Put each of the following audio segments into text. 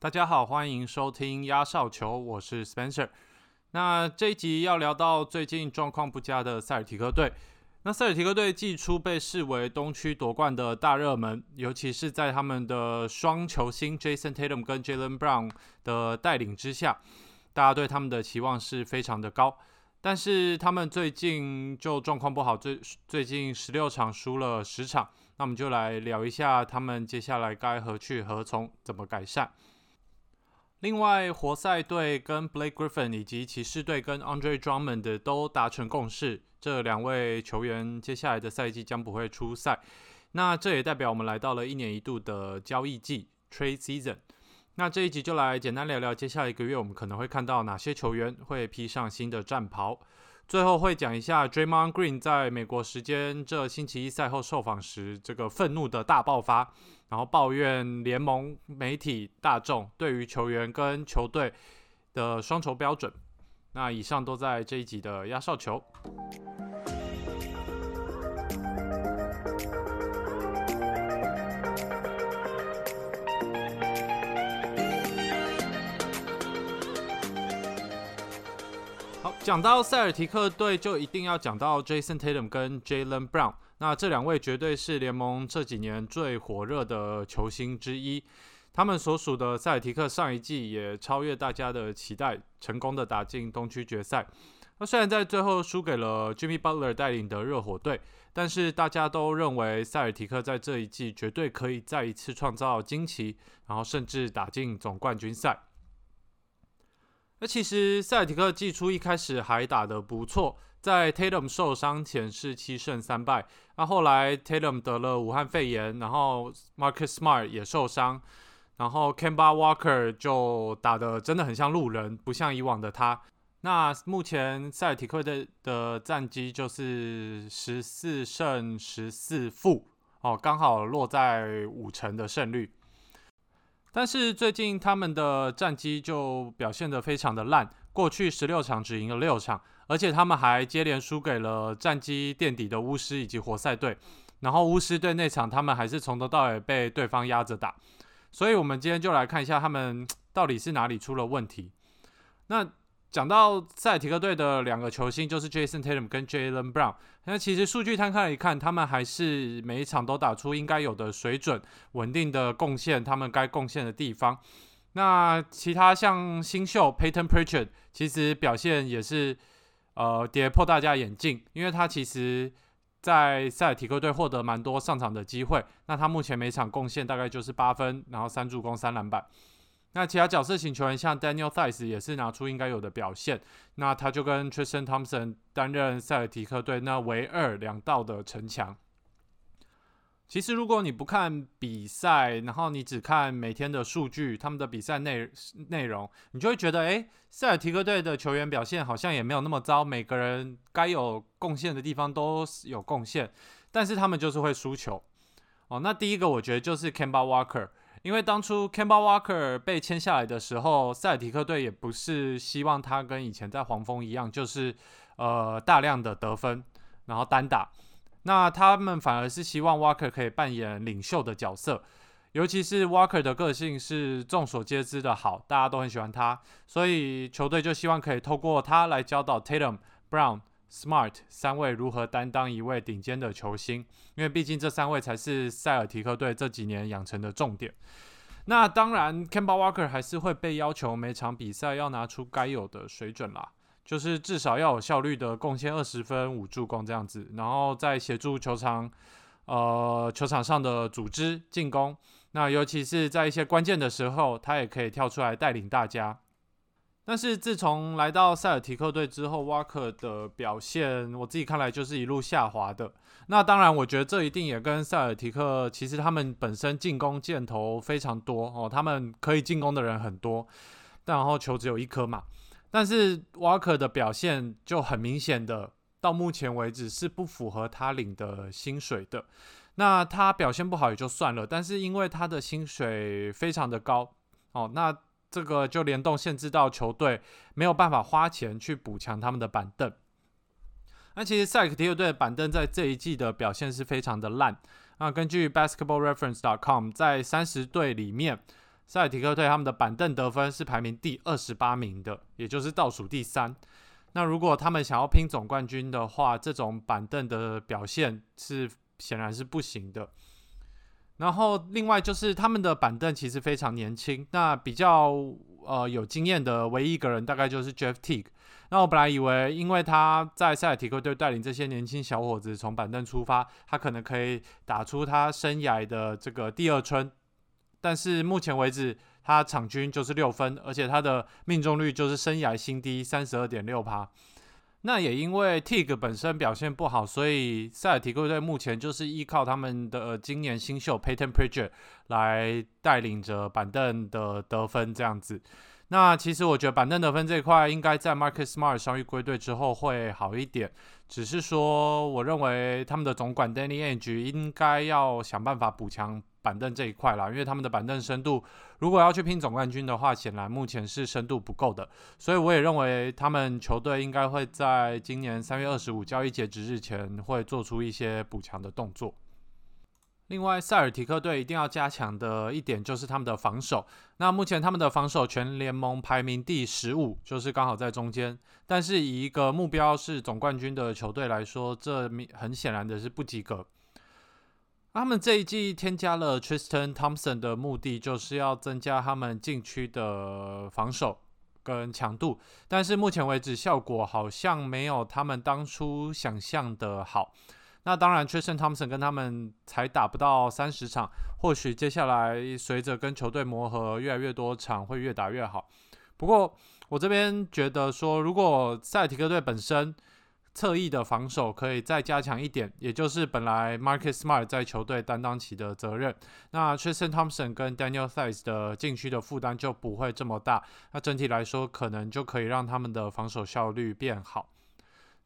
大家好，欢迎收听压哨球，我是 Spencer。那这一集要聊到最近状况不佳的塞尔提克队。那塞尔提克队季初被视为东区夺冠的大热门，尤其是在他们的双球星 Jason Tatum 跟 Jalen Brown 的带领之下，大家对他们的期望是非常的高。但是他们最近就状况不好，最最近十六场输了十场。那我们就来聊一下他们接下来该何去何从，怎么改善。另外，活塞队跟 Blake Griffin 以及骑士队跟 Andre Drummond 都达成共识，这两位球员接下来的赛季将不会出赛。那这也代表我们来到了一年一度的交易季 （Trade Season）。那这一集就来简单聊聊接下来一个月我们可能会看到哪些球员会披上新的战袍。最后会讲一下 Draymond Green 在美国时间这星期一赛后受访时，这个愤怒的大爆发，然后抱怨联盟、媒体、大众对于球员跟球队的双重标准。那以上都在这一集的压哨球。好讲到塞尔提克队，就一定要讲到 Jason Tatum 跟 Jalen Brown。那这两位绝对是联盟这几年最火热的球星之一。他们所属的塞尔提克上一季也超越大家的期待，成功的打进东区决赛。那虽然在最后输给了 Jimmy Butler 带领的热火队，但是大家都认为塞尔提克在这一季绝对可以再一次创造惊奇，然后甚至打进总冠军赛。那其实塞尔提克季初一开始还打得不错，在 Tatum 受伤前是七胜三败。那后来 Tatum 得了武汉肺炎，然后 Marcus Smart 也受伤，然后 Kemba Walker 就打得真的很像路人，不像以往的他。那目前塞尔提克的的战绩就是十四胜十四负，哦，刚好落在五成的胜率。但是最近他们的战绩就表现得非常的烂，过去十六场只赢了六场，而且他们还接连输给了战绩垫底的巫师以及活塞队。然后巫师队那场他们还是从头到尾被对方压着打，所以我们今天就来看一下他们到底是哪里出了问题。那。讲到塞尔提克队的两个球星，就是 Jason Tatum 跟 Jalen Brown。那其实数据摊开来看，他们还是每一场都打出应该有的水准，稳定的贡献他们该贡献的地方。那其他像新秀 Payton Pritchard，其实表现也是呃跌破大家眼镜，因为他其实在塞尔提克队获得蛮多上场的机会。那他目前每场贡献大概就是八分，然后三助攻、三篮板。那其他角色型球员像 Daniel Thies 也是拿出应该有的表现，那他就跟 Tristan Thompson 担任塞尔提克队那唯二两道的城墙。其实如果你不看比赛，然后你只看每天的数据，他们的比赛内内容，你就会觉得，诶，塞尔提克队的球员表现好像也没有那么糟，每个人该有贡献的地方都有贡献，但是他们就是会输球。哦，那第一个我觉得就是 Kemba Walker。因为当初 Kemba Walker 被签下来的时候，塞尔提克队也不是希望他跟以前在黄蜂一样，就是呃大量的得分，然后单打。那他们反而是希望 Walker 可以扮演领袖的角色，尤其是 Walker 的个性是众所皆知的好，大家都很喜欢他，所以球队就希望可以透过他来教导 Tatum Brown。Smart 三位如何担当一位顶尖的球星？因为毕竟这三位才是塞尔提克队这几年养成的重点。那当然 c a m b a Walker 还是会被要求每场比赛要拿出该有的水准啦，就是至少要有效率的贡献二十分五助攻这样子，然后再协助球场呃球场上的组织进攻。那尤其是在一些关键的时候，他也可以跳出来带领大家。但是自从来到塞尔提克队之后，沃克的表现我自己看来就是一路下滑的。那当然，我觉得这一定也跟塞尔提克其实他们本身进攻箭头非常多哦，他们可以进攻的人很多，但然后球只有一颗嘛。但是沃克的表现就很明显的，到目前为止是不符合他领的薪水的。那他表现不好也就算了，但是因为他的薪水非常的高哦，那。这个就联动限制到球队没有办法花钱去补强他们的板凳。那其实塞克提克队的板凳在这一季的表现是非常的烂。那根据 Basketball Reference.com，在三十队里面，塞尔提克队他们的板凳得分是排名第二十八名的，也就是倒数第三。那如果他们想要拼总冠军的话，这种板凳的表现是显然是不行的。然后另外就是他们的板凳其实非常年轻，那比较呃有经验的唯一一个人大概就是 Jeff Teague。那我本来以为，因为他在塞尔提克队带领这些年轻小伙子从板凳出发，他可能可以打出他生涯的这个第二春。但是目前为止，他场均就是六分，而且他的命中率就是生涯新低三十二点六趴。那也因为 Tig 本身表现不好，所以塞尔提克队目前就是依靠他们的今年新秀 Payton Pritchard 来带领着板凳的得分这样子。那其实我觉得板凳得分这一块，应该在 Marcus Smart 伤愈归队之后会好一点。只是说，我认为他们的总管 Danny Ainge 应该要想办法补强板凳这一块啦，因为他们的板凳深度，如果要去拼总冠军的话，显然目前是深度不够的。所以我也认为他们球队应该会在今年三月二十五交易截止日前会做出一些补强的动作。另外，塞尔提克队一定要加强的一点就是他们的防守。那目前他们的防守全联盟排名第十五，就是刚好在中间。但是以一个目标是总冠军的球队来说，这很显然的是不及格。他们这一季添加了 Tristan Thompson 的目的，就是要增加他们禁区的防守跟强度。但是目前为止，效果好像没有他们当初想象的好。那当然，Tristan Thompson 跟他们才打不到三十场，或许接下来随着跟球队磨合越来越多场，会越打越好。不过我这边觉得说，如果塞尔提克队本身侧翼的防守可以再加强一点，也就是本来 Marcus Smart 在球队担当起的责任，那 Tristan Thompson 跟 Daniel Theis 的禁区的负担就不会这么大。那整体来说，可能就可以让他们的防守效率变好。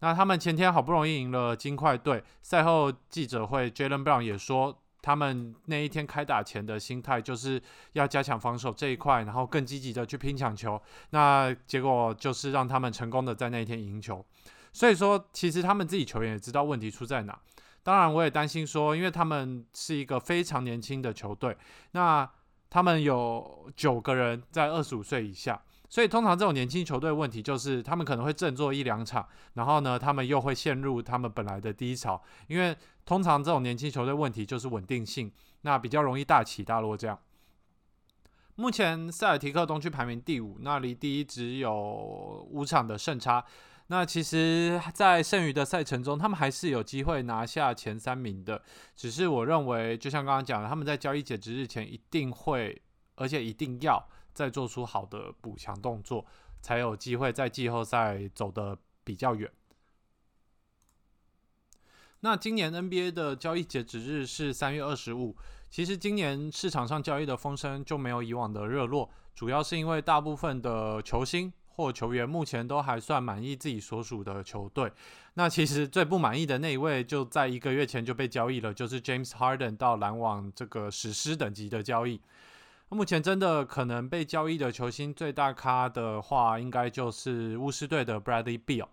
那他们前天好不容易赢了金块队，赛后记者会，Jalen Brown 也说，他们那一天开打前的心态就是要加强防守这一块，然后更积极的去拼抢球。那结果就是让他们成功的在那一天赢球。所以说，其实他们自己球员也知道问题出在哪。当然，我也担心说，因为他们是一个非常年轻的球队，那他们有九个人在二十五岁以下。所以通常这种年轻球队问题就是，他们可能会振作一两场，然后呢，他们又会陷入他们本来的低潮。因为通常这种年轻球队问题就是稳定性，那比较容易大起大落这样。目前塞尔提克东区排名第五，那离第一只有五场的胜差。那其实，在剩余的赛程中，他们还是有机会拿下前三名的。只是我认为，就像刚刚讲的，他们在交易截止日前一定会，而且一定要。再做出好的补强动作，才有机会在季后赛走得比较远。那今年 NBA 的交易截止日是三月二十五。其实今年市场上交易的风声就没有以往的热络，主要是因为大部分的球星或球员目前都还算满意自己所属的球队。那其实最不满意的那一位，就在一个月前就被交易了，就是 James Harden 到篮网这个史诗等级的交易。目前真的可能被交易的球星最大咖的话，应该就是巫师队的 Bradley Beal。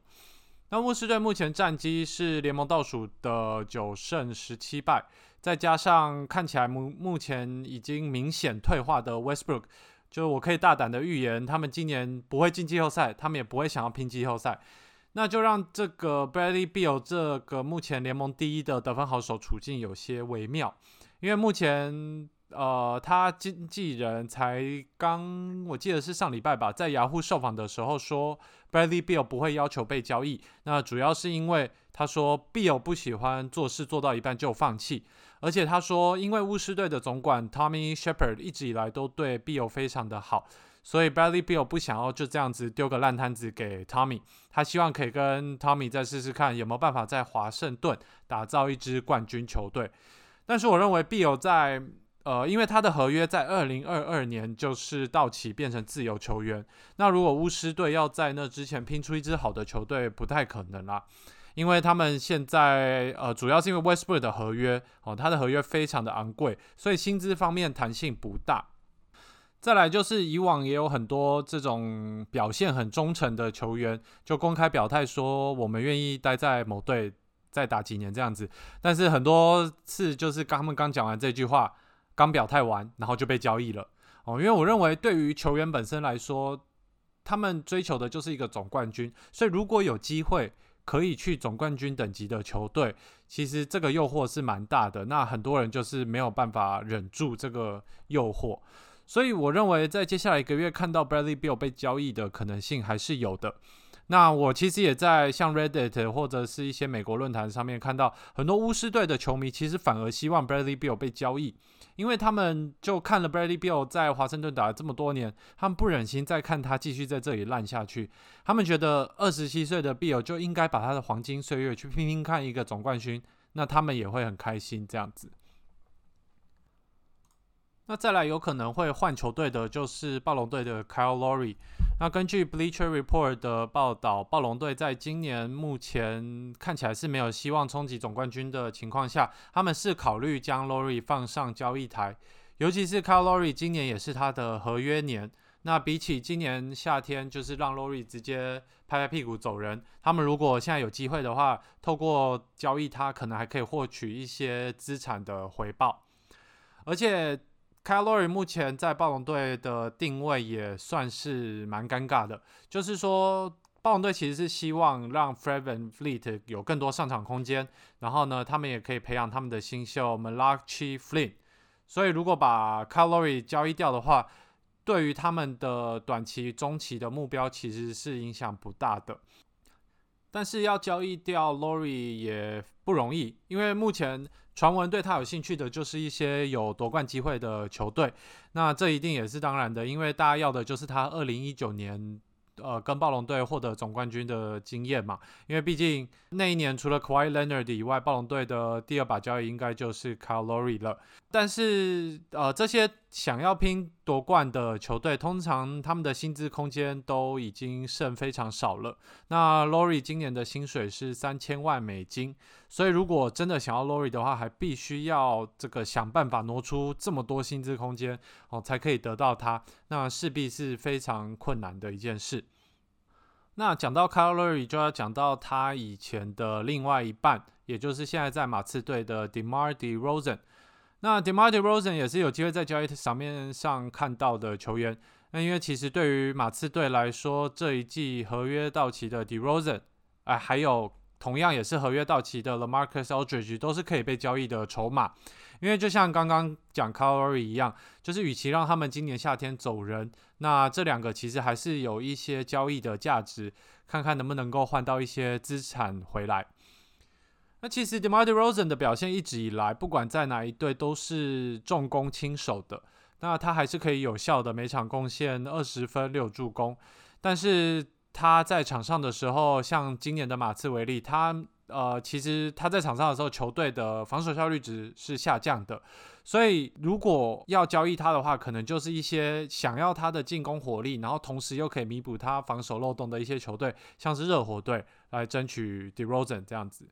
那巫师队目前战绩是联盟倒数的九胜十七败，再加上看起来目目前已经明显退化的 Westbrook，就我可以大胆的预言，他们今年不会进季后赛，他们也不会想要拼季后赛。那就让这个 Bradley Beal 这个目前联盟第一的得分好手处境有些微妙，因为目前。呃，他经纪人才刚，我记得是上礼拜吧，在雅虎受访的时候说，Bradley Beal 不会要求被交易。那主要是因为他说，Beal 不喜欢做事做到一半就放弃，而且他说，因为巫师队的总管 Tommy Shepherd 一直以来都对 Beal 非常的好，所以 Bradley Beal 不想要就这样子丢个烂摊子给 Tommy，他希望可以跟 Tommy 再试试看有没有办法在华盛顿打造一支冠军球队。但是我认为 Beal 在呃，因为他的合约在二零二二年就是到期，变成自由球员。那如果巫师队要在那之前拼出一支好的球队，不太可能啦。因为他们现在呃，主要是因为 Westbrook 的合约哦，他的合约非常的昂贵，所以薪资方面弹性不大。再来就是以往也有很多这种表现很忠诚的球员，就公开表态说我们愿意待在某队再打几年这样子。但是很多次就是刚他们刚讲完这句话。刚表态完，然后就被交易了哦，因为我认为对于球员本身来说，他们追求的就是一个总冠军，所以如果有机会可以去总冠军等级的球队，其实这个诱惑是蛮大的。那很多人就是没有办法忍住这个诱惑，所以我认为在接下来一个月看到 Bradley Bill 被交易的可能性还是有的。那我其实也在像 Reddit 或者是一些美国论坛上面看到很多巫师队的球迷，其实反而希望 Bradley Bill 被交易，因为他们就看了 Bradley Bill 在华盛顿打了这么多年，他们不忍心再看他继续在这里烂下去。他们觉得二十七岁的 Bill 就应该把他的黄金岁月去拼拼看一个总冠军，那他们也会很开心这样子。那再来有可能会换球队的就是暴龙队的 Kyle Lowry。那根据 Bleacher Report 的报道，暴龙队在今年目前看起来是没有希望冲击总冠军的情况下，他们是考虑将 Lowry 放上交易台。尤其是 Kyle Lowry 今年也是他的合约年。那比起今年夏天就是让 Lowry 直接拍拍屁股走人，他们如果现在有机会的话，透过交易他，可能还可以获取一些资产的回报，而且。Calory 目前在暴龙队的定位也算是蛮尴尬的，就是说暴龙队其实是希望让 Fred VanVleet 有更多上场空间，然后呢，他们也可以培养他们的新秀 Malachi Flynn。所以如果把 Calory 交易掉的话，对于他们的短期、中期的目标其实是影响不大的。但是要交易掉 Lowry 也不容易，因为目前。传闻对他有兴趣的，就是一些有夺冠机会的球队。那这一定也是当然的，因为大家要的就是他二零一九年。呃，跟暴龙队获得总冠军的经验嘛，因为毕竟那一年除了 Kawhi Leonard 以外，暴龙队的第二把交易应该就是 Kyle Lowry 了。但是，呃，这些想要拼夺冠的球队，通常他们的薪资空间都已经剩非常少了。那 l o r i 今年的薪水是三千万美金，所以如果真的想要 l o r i 的话，还必须要这个想办法挪出这么多薪资空间哦，才可以得到他。那势必是非常困难的一件事。那讲到 c a l o r y 就要讲到他以前的另外一半，也就是现在在马刺队的 Demar Derozan。那 Demar Derozan 也是有机会在交易场面上看到的球员。那因为其实对于马刺队来说，这一季合约到期的 Derozan，哎，还有同样也是合约到期的 LaMarcus Aldridge，都是可以被交易的筹码。因为就像刚刚讲 c a l o r y 一样，就是与其让他们今年夏天走人，那这两个其实还是有一些交易的价值，看看能不能够换到一些资产回来。那其实 Demar Derozan 的表现一直以来，不管在哪一队都是重攻轻守的，那他还是可以有效的每场贡献二十分六助攻，但是他在场上的时候，像今年的马刺为例，他。呃，其实他在场上的时候，球队的防守效率值是下降的，所以如果要交易他的话，可能就是一些想要他的进攻火力，然后同时又可以弥补他防守漏洞的一些球队，像是热火队来争取 DeRozan 这样子。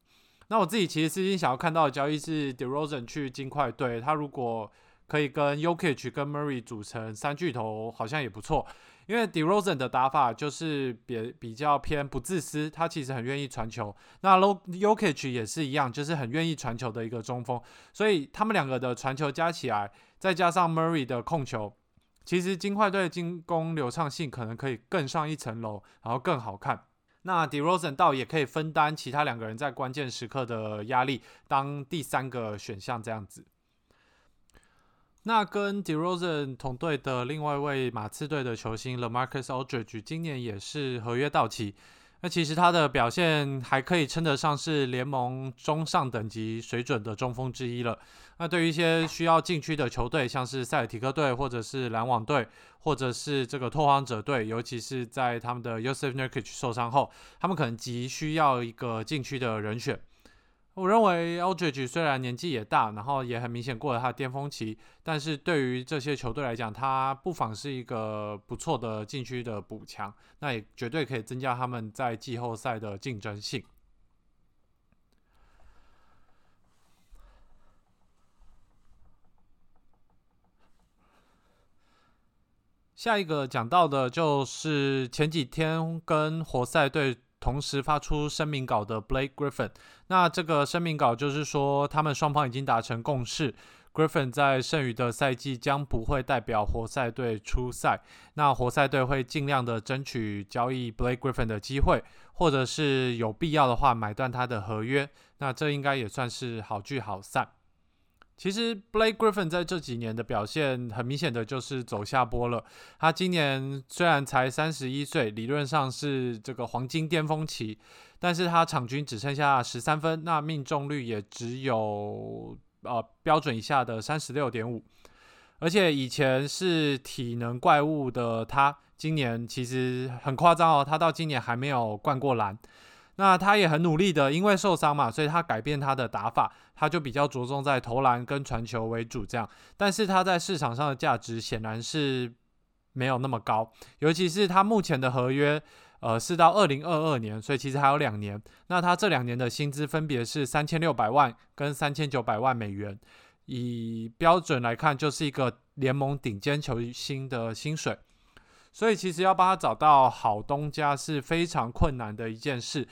那我自己其实私心想要看到的交易是 DeRozan 去金块队，他如果可以跟 Yokich 跟 Murray 组成三巨头，好像也不错。因为 DeRozan 的打法就是比比较偏不自私，他其实很愿意传球。那 Lo Yokich 也是一样，就是很愿意传球的一个中锋。所以他们两个的传球加起来，再加上 Murray 的控球，其实金块队进攻流畅性可能可以更上一层楼，然后更好看。那 DeRozan 倒也可以分担其他两个人在关键时刻的压力，当第三个选项这样子。那跟 DeRozan 同队的另外一位马刺队的球星 LaMarcus Aldridge 今年也是合约到期。那其实他的表现还可以称得上是联盟中上等级水准的中锋之一了。那对于一些需要禁区的球队，像是塞尔提克队，或者是篮网队，或者是这个拓荒者队，尤其是在他们的 Yosef Nurkic 受伤后，他们可能急需要一个禁区的人选。我认为 Aldridge 虽然年纪也大，然后也很明显过了他的巅峰期，但是对于这些球队来讲，他不妨是一个不错的禁区的补强，那也绝对可以增加他们在季后赛的竞争性。下一个讲到的就是前几天跟活塞队。同时发出声明稿的 Blake Griffin，那这个声明稿就是说，他们双方已经达成共识 Griffin 在剩余的赛季将不会代表活塞队出赛，那活塞队会尽量的争取交易 Blake Griffin 的机会，或者是有必要的话买断他的合约，那这应该也算是好聚好散。其实 Blake Griffin 在这几年的表现，很明显的就是走下坡了。他今年虽然才三十一岁，理论上是这个黄金巅峰期，但是他场均只剩下十三分，那命中率也只有呃标准以下的三十六点五。而且以前是体能怪物的他，今年其实很夸张哦，他到今年还没有灌过篮。那他也很努力的，因为受伤嘛，所以他改变他的打法，他就比较着重在投篮跟传球为主这样。但是他在市场上的价值显然是没有那么高，尤其是他目前的合约，呃，是到二零二二年，所以其实还有两年。那他这两年的薪资分别是三千六百万跟三千九百万美元，以标准来看，就是一个联盟顶尖球星的薪水。所以其实要帮他找到好东家是非常困难的一件事，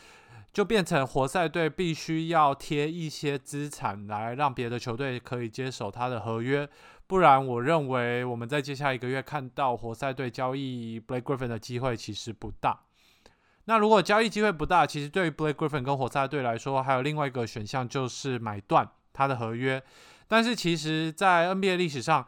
就变成活塞队必须要贴一些资产来让别的球队可以接手他的合约，不然我认为我们在接下一个月看到活塞队交易 Blake Griffin 的机会其实不大。那如果交易机会不大，其实对于 Blake Griffin 跟活塞队来说，还有另外一个选项就是买断他的合约。但是其实，在 NBA 历史上，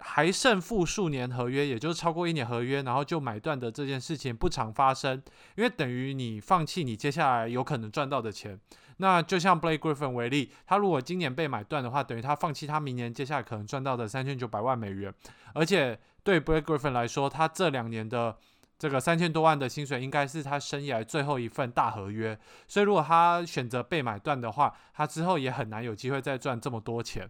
还剩负数年合约，也就是超过一年合约，然后就买断的这件事情不常发生，因为等于你放弃你接下来有可能赚到的钱。那就像 Blake Griffin 为例，他如果今年被买断的话，等于他放弃他明年接下来可能赚到的三千九百万美元。而且对 Blake Griffin 来说，他这两年的这个三千多万的薪水，应该是他生涯最后一份大合约。所以如果他选择被买断的话，他之后也很难有机会再赚这么多钱。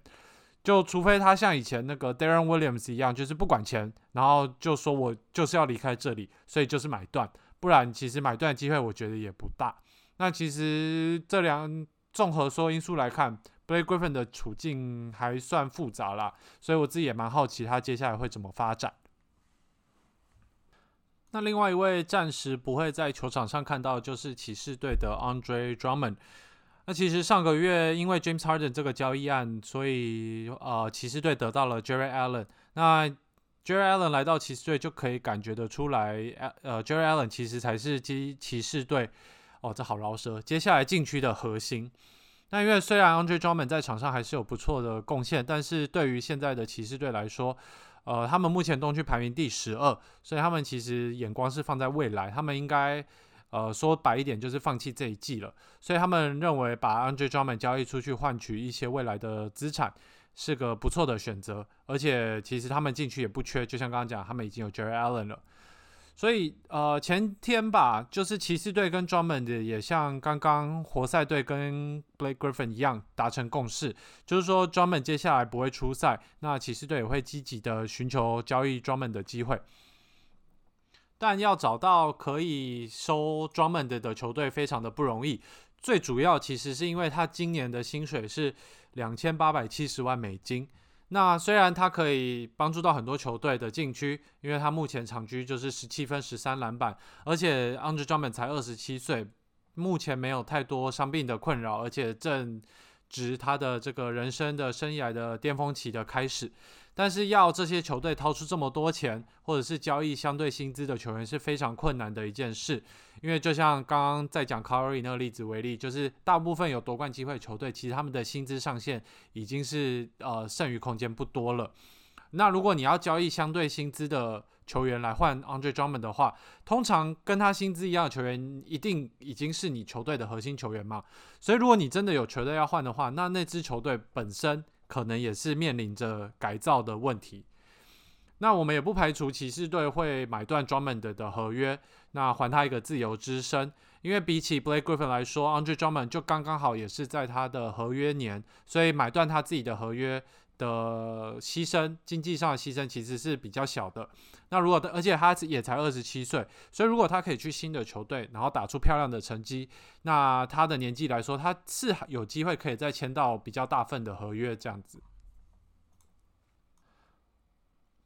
就除非他像以前那个 Darren Williams 一样，就是不管钱，然后就说我就是要离开这里，所以就是买断，不然其实买断的机会我觉得也不大。那其实这两综合说因素来看，Blake Griffin 的处境还算复杂啦，所以我自己也蛮好奇他接下来会怎么发展。那另外一位暂时不会在球场上看到，就是骑士队的 Andre Drummond。那其实上个月因为 James Harden 这个交易案，所以呃骑士队得到了 Jerry Allen。那 Jerry Allen 来到骑士队就可以感觉得出来，呃 Jerry Allen 其实才是骑骑士队哦，这好饶舌。接下来禁区的核心。那因为虽然 Andre Drummond 在场上还是有不错的贡献，但是对于现在的骑士队来说，呃他们目前东区排名第十二，所以他们其实眼光是放在未来，他们应该。呃，说白一点就是放弃这一季了，所以他们认为把 Andre Drummond 交易出去换取一些未来的资产是个不错的选择，而且其实他们进去也不缺，就像刚刚讲，他们已经有 Jerry Allen 了，所以呃前天吧，就是骑士队跟 Drummond 也像刚刚活塞队跟 Blake Griffin 一样达成共识，就是说 Drummond 接下来不会出赛，那骑士队也会积极的寻求交易 Drummond 的机会。但要找到可以收 Drummond 的球队非常的不容易，最主要其实是因为他今年的薪水是两千八百七十万美金。那虽然他可以帮助到很多球队的禁区，因为他目前场均就是十七分、十三篮板，而且 Andre Drummond 才二十七岁，目前没有太多伤病的困扰，而且正值他的这个人生的生涯的巅峰期的开始。但是要这些球队掏出这么多钱，或者是交易相对薪资的球员是非常困难的一件事，因为就像刚刚在讲 Curry 那个例子为例，就是大部分有夺冠机会球队，其实他们的薪资上限已经是呃剩余空间不多了。那如果你要交易相对薪资的球员来换 Andre Drummond 的话，通常跟他薪资一样的球员一定已经是你球队的核心球员嘛。所以如果你真的有球队要换的话，那那支球队本身。可能也是面临着改造的问题。那我们也不排除骑士队会买断 Drummond 的合约，那还他一个自由之身。因为比起 Blake Griffin 来说，Andre Drummond 就刚刚好也是在他的合约年，所以买断他自己的合约。的牺牲，经济上的牺牲其实是比较小的。那如果，而且他也才二十七岁，所以如果他可以去新的球队，然后打出漂亮的成绩，那他的年纪来说，他是有机会可以再签到比较大份的合约这样子。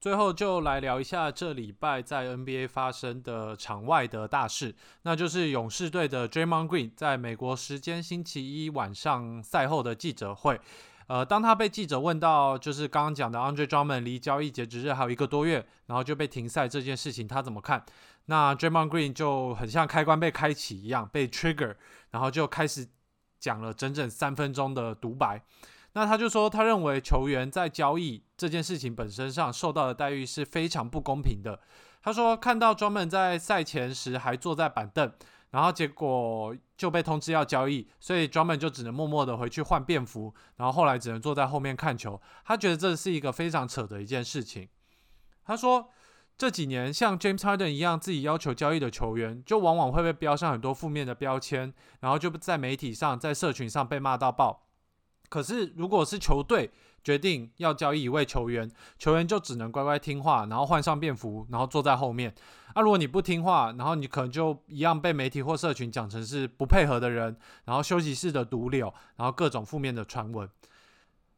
最后就来聊一下这礼拜在 NBA 发生的场外的大事，那就是勇士队的 Draymond Green 在美国时间星期一晚上赛后的记者会。呃，当他被记者问到，就是刚刚讲的 Andre Drummond 离交易截止日还有一个多月，然后就被停赛这件事情，他怎么看？那 Draymond Green 就很像开关被开启一样，被 trigger，然后就开始讲了整整三分钟的独白。那他就说，他认为球员在交易这件事情本身上受到的待遇是非常不公平的。他说，看到 Drummond 在赛前时还坐在板凳。然后结果就被通知要交易，所以 Drummond 就只能默默的回去换便服，然后后来只能坐在后面看球。他觉得这是一个非常扯的一件事情。他说，这几年像 James Harden 一样自己要求交易的球员，就往往会被标上很多负面的标签，然后就在媒体上、在社群上被骂到爆。可是如果是球队决定要交易一位球员，球员就只能乖乖听话，然后换上便服，然后坐在后面。那如果你不听话，然后你可能就一样被媒体或社群讲成是不配合的人，然后休息室的毒瘤，然后各种负面的传闻。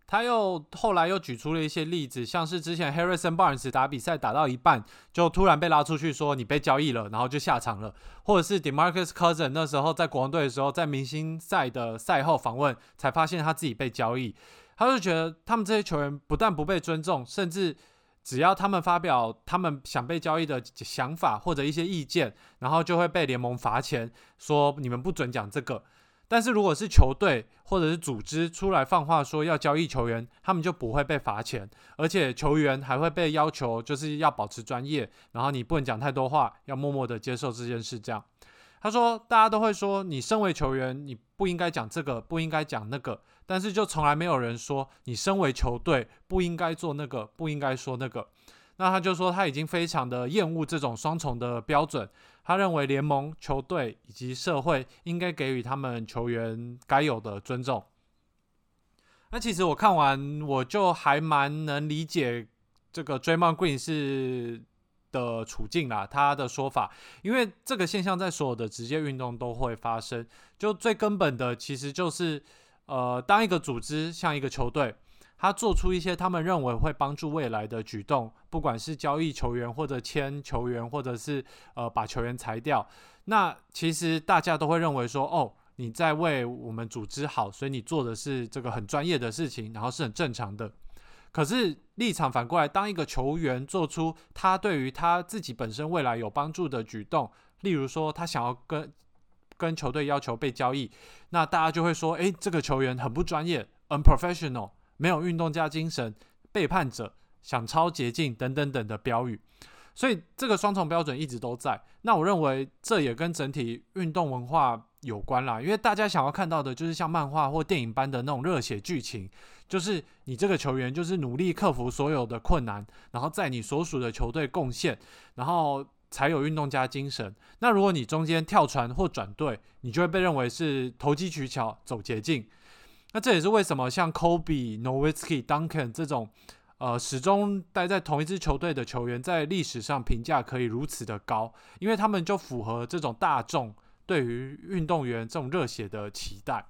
他又后来又举出了一些例子，像是之前 Harrison Barnes 打比赛打到一半，就突然被拉出去说你被交易了，然后就下场了；或者是 Demarcus c o u s i n 那时候在国王队的时候，在明星赛的赛后访问才发现他自己被交易，他就觉得他们这些球员不但不被尊重，甚至。只要他们发表他们想被交易的想法或者一些意见，然后就会被联盟罚钱，说你们不准讲这个。但是如果是球队或者是组织出来放话说要交易球员，他们就不会被罚钱，而且球员还会被要求就是要保持专业，然后你不能讲太多话，要默默的接受这件事。这样，他说大家都会说你身为球员，你不应该讲这个，不应该讲那个。但是就从来没有人说你身为球队不应该做那个，不应该说那个。那他就说他已经非常的厌恶这种双重的标准。他认为联盟、球队以及社会应该给予他们球员该有的尊重。那其实我看完我就还蛮能理解这个 Draymond Green 是的处境啦，他的说法，因为这个现象在所有的职业运动都会发生。就最根本的其实就是。呃，当一个组织像一个球队，他做出一些他们认为会帮助未来的举动，不管是交易球员，或者签球员，或者是呃把球员裁掉，那其实大家都会认为说，哦，你在为我们组织好，所以你做的是这个很专业的事情，然后是很正常的。可是立场反过来，当一个球员做出他对于他自己本身未来有帮助的举动，例如说他想要跟跟球队要求被交易，那大家就会说：“诶，这个球员很不专业，unprofessional，没有运动家精神，背叛者，想抄捷径等等等的标语。”所以这个双重标准一直都在。那我认为这也跟整体运动文化有关啦，因为大家想要看到的就是像漫画或电影般的那种热血剧情，就是你这个球员就是努力克服所有的困难，然后在你所属的球队贡献，然后。才有运动家精神。那如果你中间跳船或转队，你就会被认为是投机取巧、走捷径。那这也是为什么像 Kobe、Nowitzki、Duncan 这种呃始终待在同一支球队的球员，在历史上评价可以如此的高，因为他们就符合这种大众对于运动员这种热血的期待。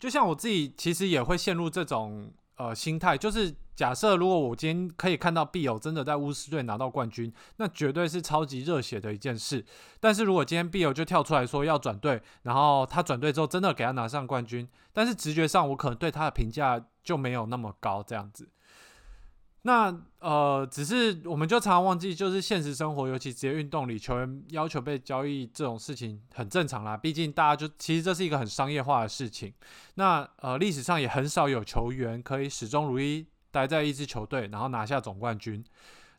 就像我自己，其实也会陷入这种呃心态，就是。假设如果我今天可以看到必友真的在巫师队拿到冠军，那绝对是超级热血的一件事。但是如果今天必友就跳出来说要转队，然后他转队之后真的给他拿上冠军，但是直觉上我可能对他的评价就没有那么高这样子。那呃，只是我们就常常忘记，就是现实生活，尤其职业运动里，球员要求被交易这种事情很正常啦。毕竟大家就其实这是一个很商业化的事情。那呃，历史上也很少有球员可以始终如一。待在一支球队，然后拿下总冠军。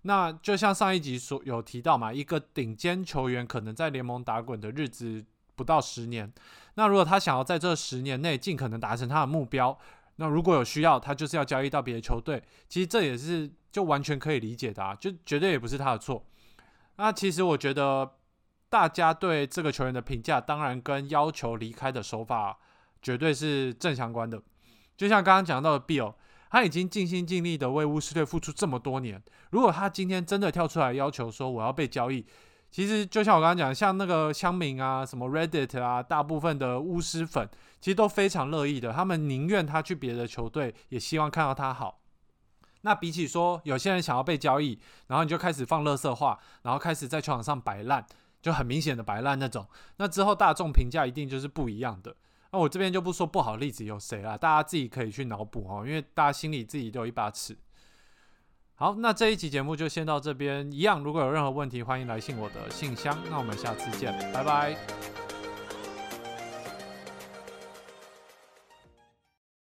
那就像上一集所有提到嘛，一个顶尖球员可能在联盟打滚的日子不到十年。那如果他想要在这十年内尽可能达成他的目标，那如果有需要，他就是要交易到别的球队。其实这也是就完全可以理解的啊，就绝对也不是他的错。那其实我觉得大家对这个球员的评价，当然跟要求离开的手法绝对是正相关的。就像刚刚讲到的 Bill。他已经尽心尽力的为巫师队付出这么多年，如果他今天真的跳出来要求说我要被交易，其实就像我刚刚讲，像那个乡民啊，什么 Reddit 啊，大部分的巫师粉其实都非常乐意的，他们宁愿他去别的球队，也希望看到他好。那比起说有些人想要被交易，然后你就开始放乐色话，然后开始在球场上摆烂，就很明显的摆烂那种，那之后大众评价一定就是不一样的。那我这边就不说不好例子有谁啦，大家自己可以去脑补哦，因为大家心里自己都有一把尺。好，那这一期节目就先到这边。一样，如果有任何问题，欢迎来信我的信箱。那我们下次见，拜拜。